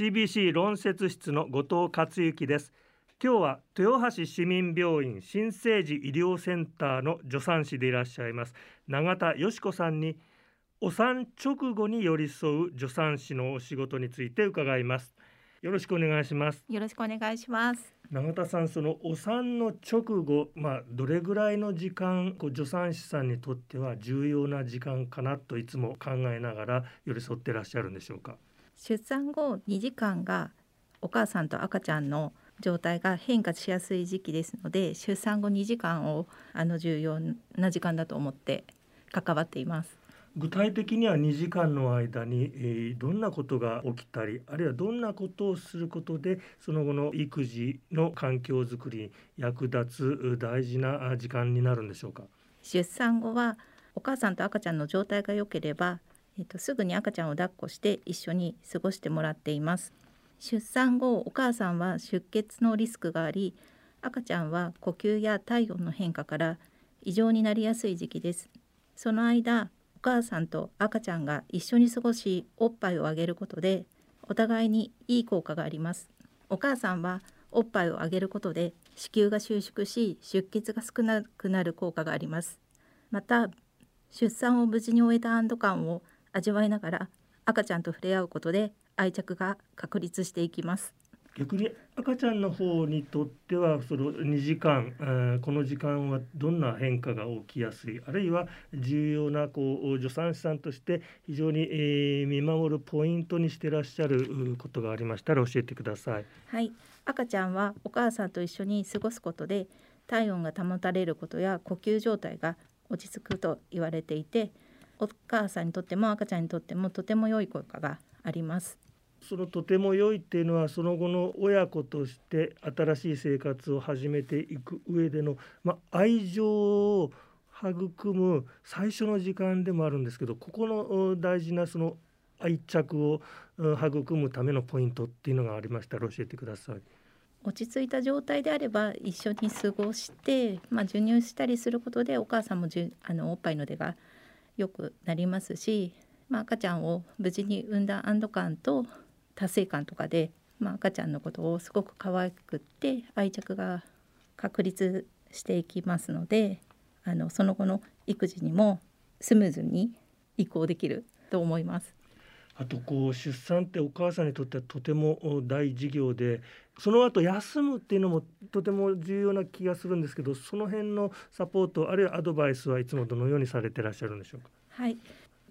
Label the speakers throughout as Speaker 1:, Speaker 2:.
Speaker 1: CBC 論説室の後藤克之です。今日は豊橋市民病院新生児医療センターの助産師でいらっしゃいます。永田よし子さんにお産直後に寄り添う助産師のお仕事について伺います。よろしくお願いします。
Speaker 2: よろしくお願いします。
Speaker 1: 永田さんそのお産の直後まあどれぐらいの時間こう助産師さんにとっては重要な時間かなといつも考えながら寄り添ってらっしゃるんでしょうか？
Speaker 2: 出産後2時間がお母さんと赤ちゃんの状態が変化しやすい時期ですので出産後2時間をあの重要な時間だと思って関わっています。
Speaker 1: 具体的には2時間の間に、えー、どんなことが起きたりあるいはどんなことをすることでその後の育児の環境づくりに役立つ大事な時間になるんでしょうか？
Speaker 2: 出産後はお母さんと赤ちゃんの状態が良ければ、えーと、とすぐに赤ちゃんを抱っこして一緒に過ごしてもらっています。出産後お母さんは出血のリスクがあり赤ちゃんは呼吸や体温の変化から異常になりやすい時期です。その間お母さんと赤ちゃんが一緒に過ごしおっぱいをあげることでお互いにいい効果があります。お母さんはおっぱいをあげることで子宮が収縮し出血が少なくなる効果があります。また出産を無事に終えた安堵感を味わいながら赤ちゃんと触れ合うことで愛着が確立していきます。
Speaker 1: 逆に赤ちゃんの方にとってはその2時間、えー、この時間はどんな変化が起きやすい？あるいは重要なこう助産師さんとして非常に、えー、見守るポイントにしてらっしゃることがありましたら教えてください。
Speaker 2: はい。赤ちゃんはお母さんと一緒に過ごすことで体温が保たれることや呼吸状態が落ち着くと言われていてお母さんにとっても赤ちゃんにとってもとても良い効果があります。
Speaker 1: そのとても良いっていうのはその後の親子として新しい生活を始めていく上での、まあ、愛情を育む最初の時間でもあるんですけどここの大事なその愛着を育むためのポイントっていうのがありましたら教えてください。
Speaker 2: 落ち着いた状態であれば一緒に過ごして、まあ、授乳したりすることでお母さんもじゅあのおっぱいの出が良くなりますし、まあ、赤ちゃんを無事に産んだ安堵感と達成感とかで、まあ、赤ちゃんのことをすごく可愛くって愛着が確立していきますのであのその後の育児にもスムーズに移行できると思います。
Speaker 1: あとこう出産ってお母さんにとってはとても大事業でその後休むっていうのもとても重要な気がするんですけどその辺のサポートあるいはアドバイスはいつもどのようにされてらっしゃるんでしょうか？
Speaker 2: はい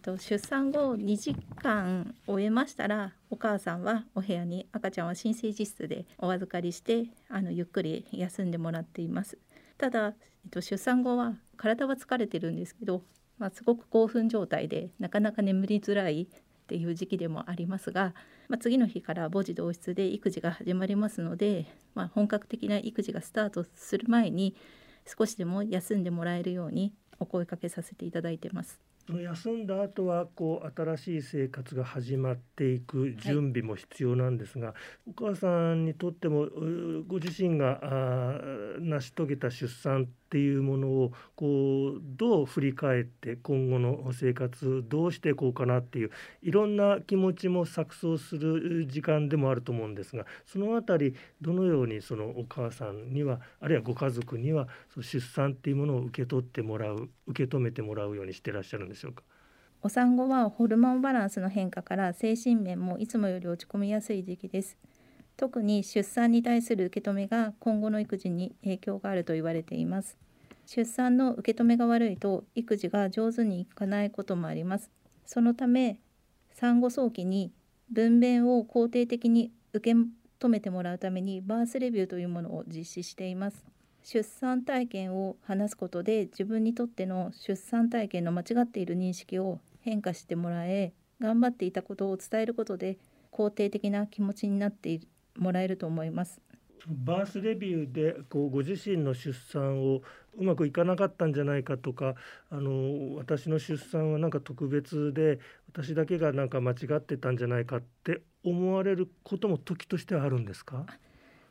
Speaker 2: と出産後2時間終えましたらお母さんはお部屋に赤ちゃんは新生児室でお預かりしてあのゆっくり休んでもらっていますただ、えっと、出産後は体は疲れてるんですけど、まあ、すごく興奮状態でなかなか眠りづらいっていう時期でもありますが、まあ、次の日から母児同室で育児が始まりますので、まあ、本格的な育児がスタートする前に少しでも休んでもらえるようにお声かけさせていただいてます。
Speaker 1: 休んだ後はこう新しい生活が始まっていく準備も必要なんですが、はい、お母さんにとってもご自身が成し遂げた出産っていうものをこうどう振り返って今後の生活どうしていこうかなっていういろんな気持ちも錯綜する時間でもあると思うんですがその辺りどのようにそのお母さんにはあるいはご家族にはその出産っていうものを受け取ってもらう受け止めてもらうようにしてらっしゃるんでしょうか？
Speaker 2: お産後はホルモンバランスの変化から精神面もいつもより落ち込みやすい時期です。特に出産に対する受け止めが今後の育児に影響があると言われています。出産の受け止めが悪いと育児が上手にいかないこともあります。そのため産後早期に分娩を肯定的に受け止めてもらうためにバースレビューというものを実施しています。出産体験を話すことで自分にとっての出産体験の間違っている認識を変化してもらえ頑張っていたことを伝えることで肯定的な気持ちになってもらえると思います。
Speaker 1: バースレビューでこうご自身の出産をうまくいかなかったんじゃないかとかあの私の出産はなんか特別で私だけがなんか間違ってたんじゃないかって思われることも時としてはあるんですか？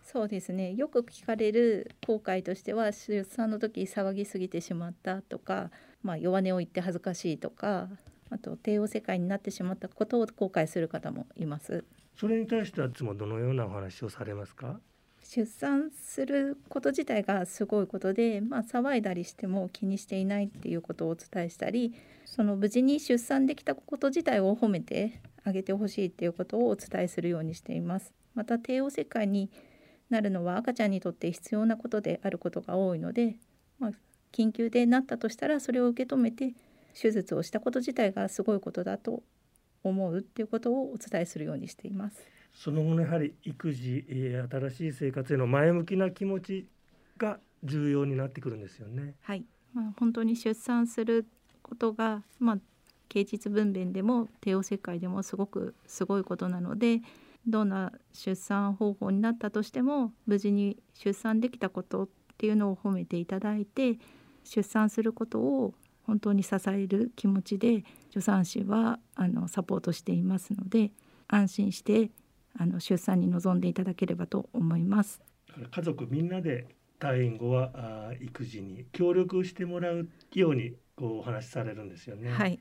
Speaker 2: そうですねよく聞かれる後悔としては出産の時騒ぎすぎてしまったとか、まあ、弱音を言って恥ずかしいとかあと帝王世界になってしまったことを後悔する方もいます。
Speaker 1: それに対してはいつもどのようなお話をされますか？
Speaker 2: 出産すること自体がすごいことで、まあ、騒いだりしても気にしていないっていうことをお伝えしたりその無事に出産できたこと自体を褒めてあげてほしいっていうことをお伝えするようにしています。また帝王切開になるのは赤ちゃんにとって必要なことであることが多いので、まあ、緊急でなったとしたらそれを受け止めて手術をしたこと自体がすごいことだと思うっていうことをお伝えするようにしています。
Speaker 1: その後のやはり育児、えー、新しい生活への前向きな気持ちが重要になってくるんですよね。
Speaker 2: はい、まあ、本当に出産することが、まあ、啓蟄分娩でも帝王切開でもすごくすごいことなのでどんな出産方法になったとしても無事に出産できたことっていうのを褒めていただいて出産することを本当に支える気持ちで助産師はあのサポートしていますので安心してあの出産に臨んでいただければと思います。
Speaker 1: 家族みんなで退院後はあ育児に協力してもらうようにこうお話しされるんですよね。
Speaker 2: はい。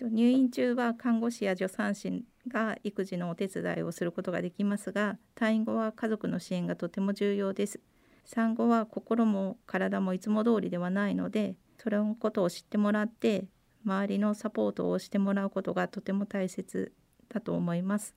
Speaker 2: 入院中は看護師や助産師が育児のお手伝いをすることができますが退院後は家族の支援がとても重要です産後は心も体もいつも通りではないのでそれのことを知ってもらって周りのサポートをしてもらうことがとても大切だと思います。